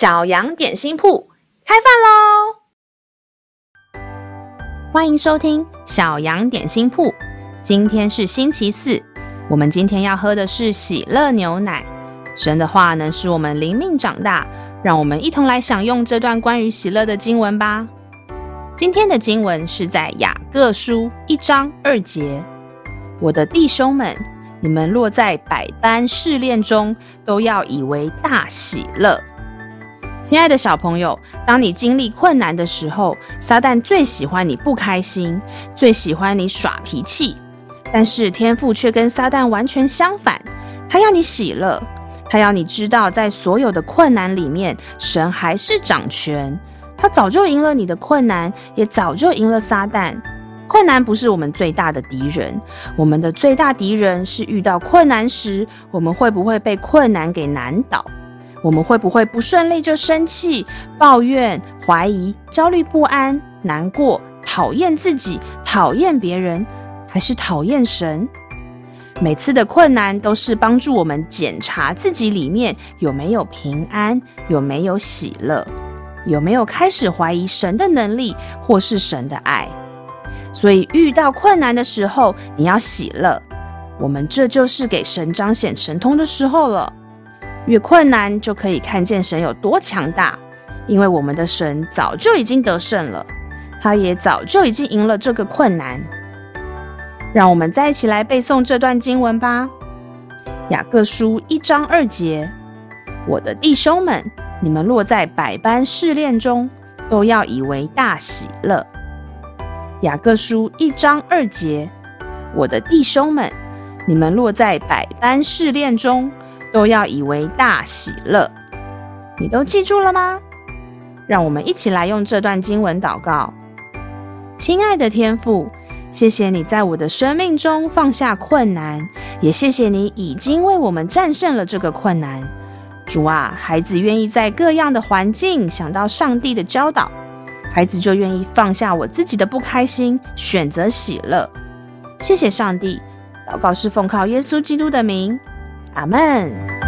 小羊点心铺开饭喽！欢迎收听小羊点心铺。今天是星期四，我们今天要喝的是喜乐牛奶。神的话能使我们灵命长大，让我们一同来享用这段关于喜乐的经文吧。今天的经文是在雅各书一章二节。我的弟兄们，你们若在百般试炼中，都要以为大喜乐。亲爱的小朋友，当你经历困难的时候，撒旦最喜欢你不开心，最喜欢你耍脾气。但是天父却跟撒旦完全相反，他要你喜乐，他要你知道，在所有的困难里面，神还是掌权。他早就赢了你的困难，也早就赢了撒旦。困难不是我们最大的敌人，我们的最大敌人是遇到困难时，我们会不会被困难给难倒？我们会不会不顺利就生气、抱怨、怀疑、焦虑不安、难过、讨厌自己、讨厌别人，还是讨厌神？每次的困难都是帮助我们检查自己里面有没有平安，有没有喜乐，有没有开始怀疑神的能力或是神的爱。所以遇到困难的时候，你要喜乐。我们这就是给神彰显神通的时候了。越困难，就可以看见神有多强大，因为我们的神早就已经得胜了，他也早就已经赢了这个困难。让我们再一起来背诵这段经文吧。雅各书一章二节：我的弟兄们，你们落在百般试炼中，都要以为大喜乐。雅各书一章二节：我的弟兄们，你们落在百般试炼中，都要以为大喜乐。你都记住了吗？让我们一起来用这段经文祷告。亲爱的天父，谢谢你在我的生命中放下困难，也谢谢你已经为我们战胜了这个困难。主啊，孩子愿意在各样的环境想到上帝的教导。孩子就愿意放下我自己的不开心，选择喜乐。谢谢上帝，祷告是奉靠耶稣基督的名，阿门。